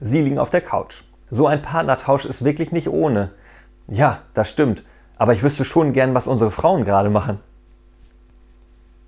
Sie liegen auf der Couch. So ein Partnertausch ist wirklich nicht ohne. Ja, das stimmt. Aber ich wüsste schon gern, was unsere Frauen gerade machen.